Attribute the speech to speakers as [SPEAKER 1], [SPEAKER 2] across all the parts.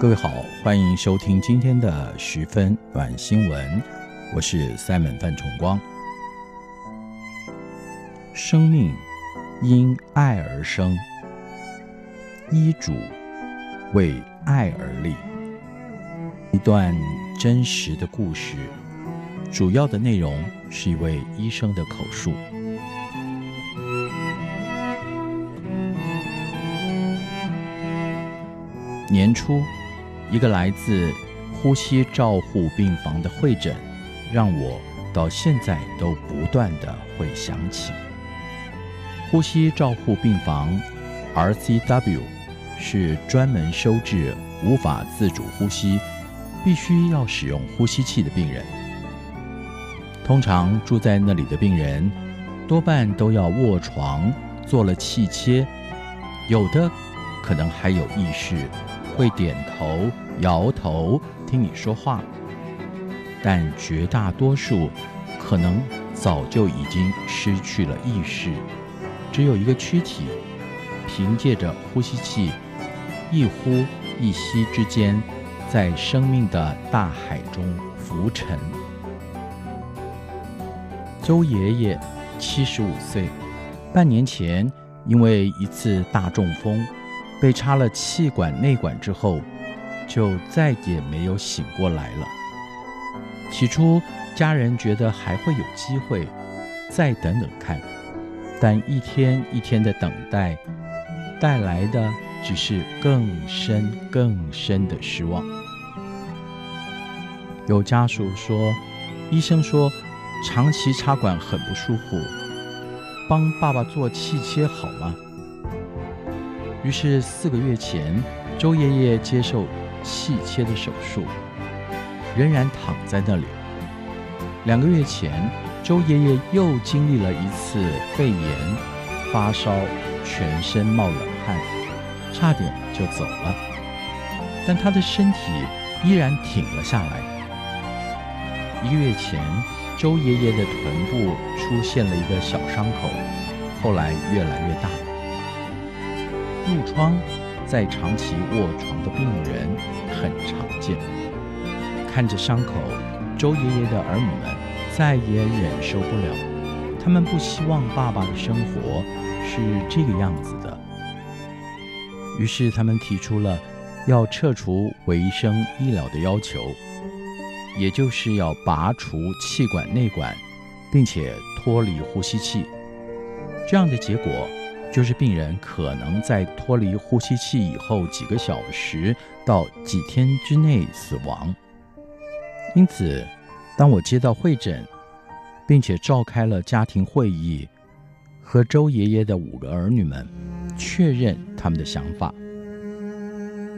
[SPEAKER 1] 各位好，欢迎收听今天的十分暖新闻，我是 Simon 范崇光。生命因爱而生，医嘱为爱而立。一段真实的故事，主要的内容是一位医生的口述。年初。一个来自呼吸照护病房的会诊，让我到现在都不断地会想起。呼吸照护病房 （RCW） 是专门收治无法自主呼吸、必须要使用呼吸器的病人。通常住在那里的病人，多半都要卧床，做了气切，有的可能还有意识。会点头、摇头，听你说话，但绝大多数可能早就已经失去了意识，只有一个躯体，凭借着呼吸器，一呼一吸之间，在生命的大海中浮沉。周爷爷七十五岁，半年前因为一次大中风。被插了气管内管之后，就再也没有醒过来了。起初，家人觉得还会有机会，再等等看。但一天一天的等待，带来的只是更深更深的失望。有家属说，医生说长期插管很不舒服，帮爸爸做气切好吗？于是四个月前，周爷爷接受气切的手术，仍然躺在那里。两个月前，周爷爷又经历了一次肺炎，发烧，全身冒冷汗，差点就走了。但他的身体依然挺了下来。一个月前，周爷爷的臀部出现了一个小伤口，后来越来越大。褥疮在长期卧床的病人很常见。看着伤口，周爷爷的儿女们再也忍受不了，他们不希望爸爸的生活是这个样子的。于是他们提出了要撤除维生医疗的要求，也就是要拔除气管内管，并且脱离呼吸器。这样的结果。就是病人可能在脱离呼吸器以后几个小时到几天之内死亡。因此，当我接到会诊，并且召开了家庭会议，和周爷爷的五个儿女们确认他们的想法。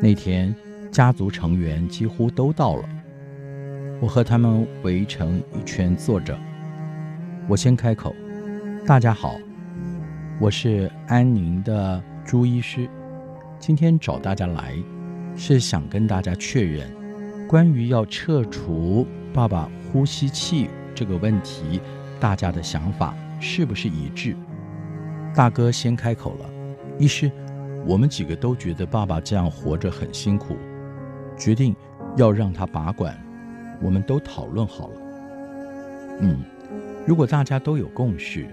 [SPEAKER 1] 那天，家族成员几乎都到了，我和他们围成一圈坐着。我先开口：“大家好。”我是安宁的朱医师，今天找大家来，是想跟大家确认，关于要撤除爸爸呼吸器这个问题，大家的想法是不是一致？大哥先开口了，医师，我们几个都觉得爸爸这样活着很辛苦，决定要让他拔管，我们都讨论好了。嗯，如果大家都有共识。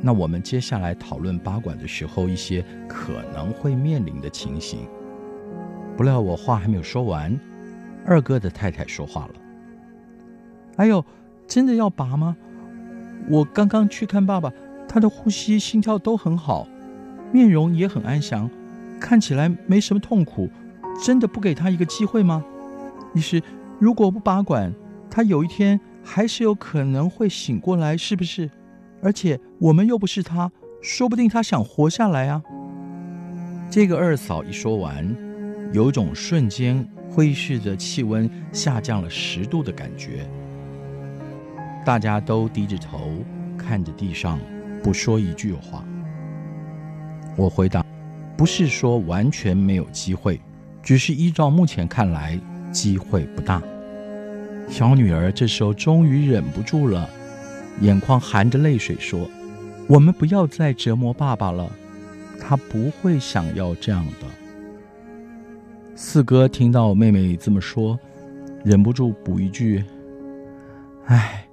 [SPEAKER 1] 那我们接下来讨论拔管的时候，一些可能会面临的情形。不料我话还没有说完，二哥的太太说话了：“哎呦，真的要拔吗？我刚刚去看爸爸，他的呼吸、心跳都很好，面容也很安详，看起来没什么痛苦。真的不给他一个机会吗？医师，如果不拔管，他有一天还是有可能会醒过来，是不是？而且我们又不是他，说不定他想活下来啊。这个二嫂一说完，有种瞬间会议室的气温下降了十度的感觉。大家都低着头看着地上，不说一句话。我回答：不是说完全没有机会，只是依照目前看来，机会不大。小女儿这时候终于忍不住了，眼眶含着泪水说：“我们不要再折磨爸爸了，他不会想要这样的。”四哥听到妹妹这么说，忍不住补一句：“唉。”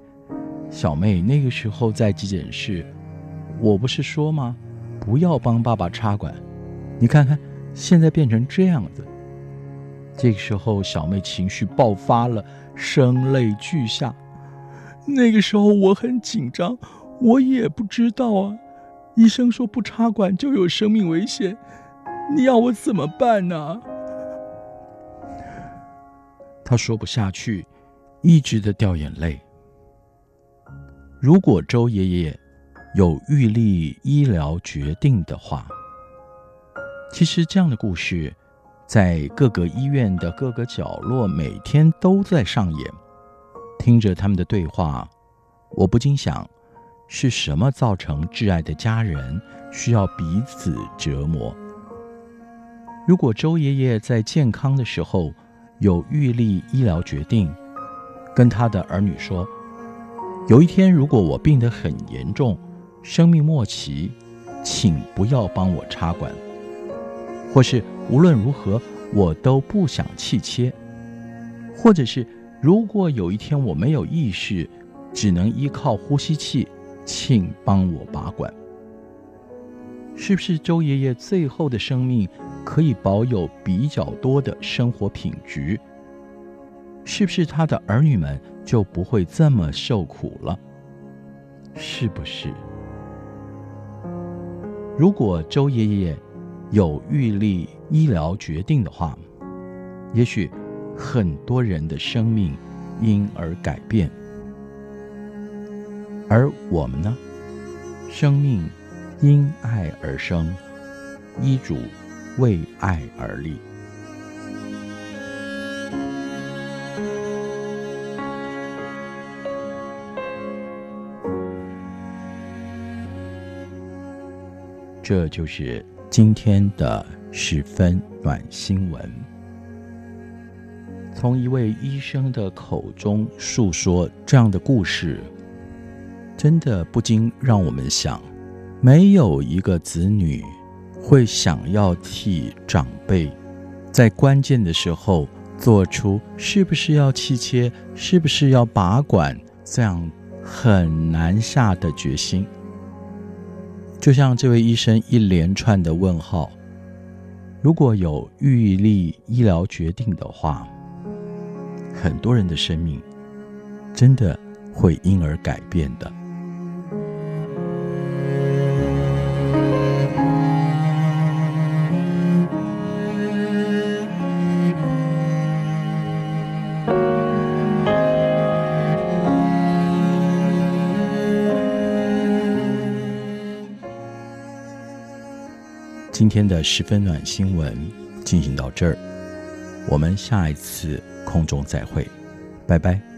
[SPEAKER 1] 小妹那个时候在急诊室，我不是说吗？不要帮爸爸插管。你看看，现在变成这样子。这个时候，小妹情绪爆发了，声泪俱下。那个时候我很紧张，我也不知道啊。医生说不插管就有生命危险，你要我怎么办呢？他说不下去，一直的掉眼泪。如果周爷爷有预立医疗决定的话，其实这样的故事在各个医院的各个角落每天都在上演。听着他们的对话，我不禁想：是什么造成挚爱的家人需要彼此折磨？如果周爷爷在健康的时候有预立医疗决定，跟他的儿女说。有一天，如果我病得很严重，生命末期，请不要帮我插管，或是无论如何我都不想气切，或者是如果有一天我没有意识，只能依靠呼吸器，请帮我拔管。是不是周爷爷最后的生命可以保有比较多的生活品质？是不是他的儿女们？就不会这么受苦了，是不是？如果周爷爷有预立医疗决定的话，也许很多人的生命因而改变，而我们呢？生命因爱而生，医嘱为爱而立。这就是今天的十分暖新闻。从一位医生的口中述说这样的故事，真的不禁让我们想：没有一个子女会想要替长辈在关键的时候做出是不是要气切、是不是要拔管这样很难下的决心。就像这位医生一连串的问号，如果有预立医疗决定的话，很多人的生命真的会因而改变的。今天的十分暖新闻进行到这儿，我们下一次空中再会，拜拜。